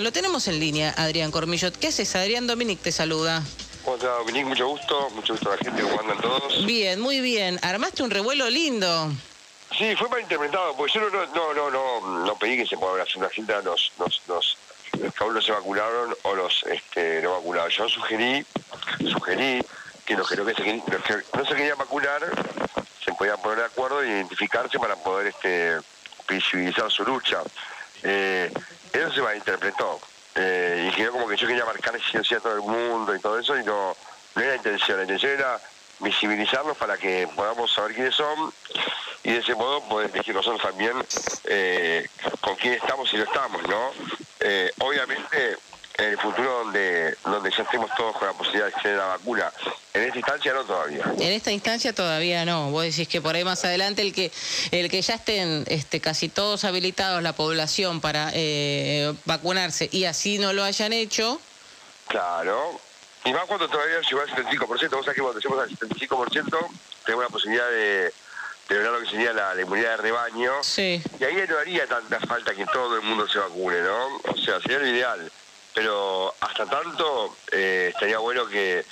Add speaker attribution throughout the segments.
Speaker 1: Lo tenemos en línea, Adrián Cormillot. ¿Qué haces, Adrián? Dominic te saluda.
Speaker 2: Hola, Dominic, mucho gusto. Mucho gusto a la gente, ¿cómo andan todos?
Speaker 1: Bien, muy bien. Armaste un revuelo lindo.
Speaker 2: Sí, fue mal interpretado, porque yo no, no, no, no, no pedí que se pueda hacer una cinta los, los, los, los que aún no se vacunaron o los este, no vacunados. Yo sugerí, sugerí que los que no, que se, los que no se querían vacunar se podían poner de acuerdo e identificarse para poder este, visibilizar su lucha. Eh, eso se malinterpretó. Eh, y quedó como que yo quería marcar la a todo el mundo y todo eso, y no, no era intención. La intención era visibilizarlos para que podamos saber quiénes son y de ese modo poder elegir nosotros también eh, con quién estamos y no estamos, ¿no? Eh, obviamente en el futuro donde, donde ya estemos todos con la posibilidad de tener la vacuna. En esta instancia no todavía.
Speaker 1: En esta instancia todavía no. Vos decís que por ahí más adelante el que el que ya estén este, casi todos habilitados la población para eh, vacunarse y así no lo hayan hecho.
Speaker 2: Claro. Y más cuando todavía llegó al 75%. Vos sabés que cuando llegamos al 75% tenemos la posibilidad de, de lo que sería la, inmunidad de rebaño.
Speaker 1: Sí.
Speaker 2: Y ahí no haría tanta falta que todo el mundo se vacune, ¿no? O sea, sería lo ideal pero hasta tanto eh, estaría bueno que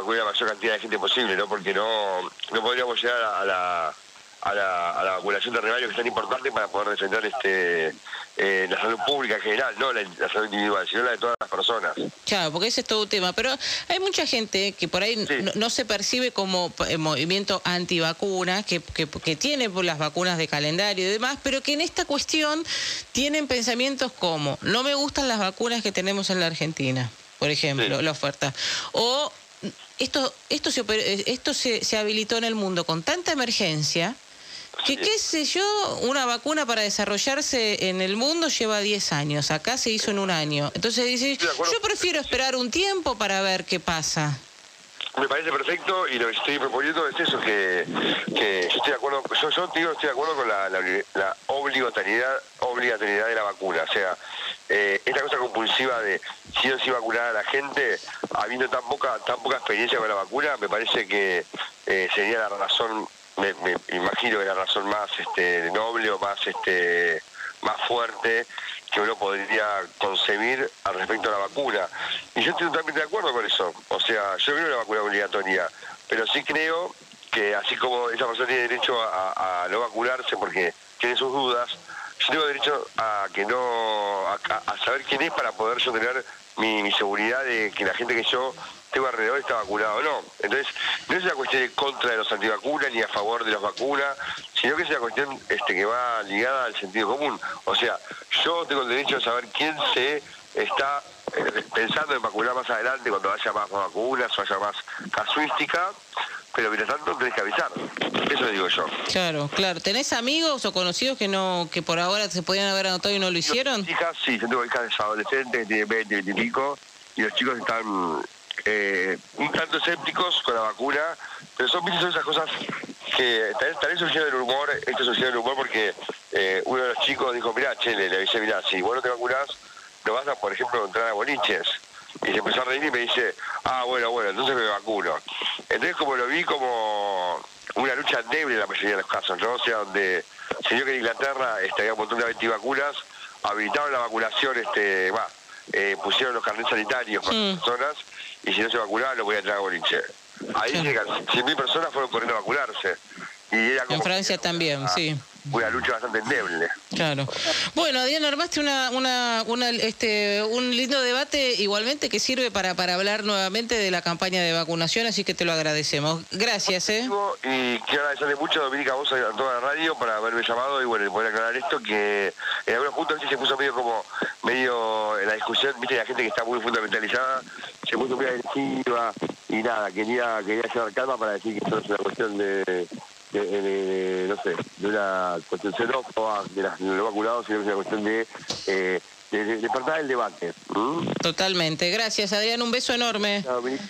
Speaker 2: se la mayor cantidad de gente posible, ¿no? Porque no, no podríamos llegar a la, a la, a la vacunación de rebaño que es tan importante para poder defender este eh, la salud pública en general, no la, salud individual, sino la de todas las personas.
Speaker 1: Claro, porque ese es todo un tema. Pero hay mucha gente que por ahí no, se percibe como eh, movimiento antivacuna, que, que, que tiene las vacunas de calendario y demás, pero que en esta cuestión tienen pensamientos como, no me gustan las vacunas que tenemos en la Argentina, por ejemplo, la oferta. O esto, esto, se, esto se, se habilitó en el mundo con tanta emergencia que qué sé yo, una vacuna para desarrollarse en el mundo lleva 10 años, acá se hizo en un año. Entonces dice, yo prefiero esperar un tiempo para ver qué pasa.
Speaker 2: Me parece perfecto y lo que estoy proponiendo es eso, que, que estoy de acuerdo, yo, yo digo, estoy de acuerdo con la, la, obligatoriedad, obligatoriedad de la vacuna. O sea, eh, esta cosa compulsiva de si o si vacunar a la gente, habiendo tan poca, tan poca experiencia con la vacuna, me parece que eh, sería la razón me, imagino que la razón más este, noble o más este, más fuerte que uno podría concebir al respecto a la vacuna. Y yo estoy totalmente de acuerdo con eso. O sea, yo creo en la vacuna obligatoria, pero sí creo que así como esa persona tiene derecho a, no vacunarse porque tiene sus dudas, yo tengo derecho a que no a, saber quién es para poder yo tener mi, seguridad de que la gente que yo tengo alrededor está vacunado o no. Entonces, no es una cuestión de contra de los antivacunas ni a favor de las vacunas, sino que es una cuestión este, que va ligada al sentido común. O sea, yo tengo el derecho a saber quién se está eh, pensando en vacunar más adelante cuando haya más vacunas o haya más casuística, pero mientras tanto tenés que avisar. Eso digo yo.
Speaker 1: Claro, claro. ¿Tenés amigos o conocidos que no que por ahora se podían haber anotado y no lo hicieron?
Speaker 2: Hijas, sí, yo tengo hijas adolescentes, de 20, 20 y pico, y los chicos están eh, un tanto escépticos con la vacuna, pero son, son esas cosas que también, también el humor, esto sucede el humor porque eh, uno de los chicos dijo, mira, Chele, le dice, mira, si vos no te vacunas, no vas a, por ejemplo, entrar a boliches. Y se empezó a reír y me dice, ah, bueno, bueno, entonces me vacuno. Entonces como lo vi como una lucha débil en la mayoría de los casos, ¿no? O sea, donde se dio que en Inglaterra este, había un montón de antivacunas, habilitaron la vacunación, este, va, eh, pusieron los carnets sanitarios para las personas y si no se vacunaban no podía entrar a boliche. Ahí llegan 100.000 personas fueron corriendo a vacunarse. Y
Speaker 1: en Francia también, sí
Speaker 2: una lucha bastante endeble.
Speaker 1: Claro. Bueno, Diana, armaste una, una, una, este, un lindo debate igualmente que sirve para, para hablar nuevamente de la campaña de vacunación, así que te lo agradecemos. Gracias, ¿eh?
Speaker 2: Y quiero agradecerle mucho a Dominica, vos a toda la radio por haberme llamado y bueno, poder aclarar esto, que en algunos puntos se puso medio como, medio en la discusión, viste, la gente que está muy fundamentalizada, se puso muy agresiva y nada, quería, quería llevar calma para decir que esto es una cuestión de de, no sé, de una cuestión xenófoba de, las, de los vacunados, sino que es una cuestión de, eh, de, despertar el debate.
Speaker 1: Totalmente. Gracias, Adrián. Un beso enorme.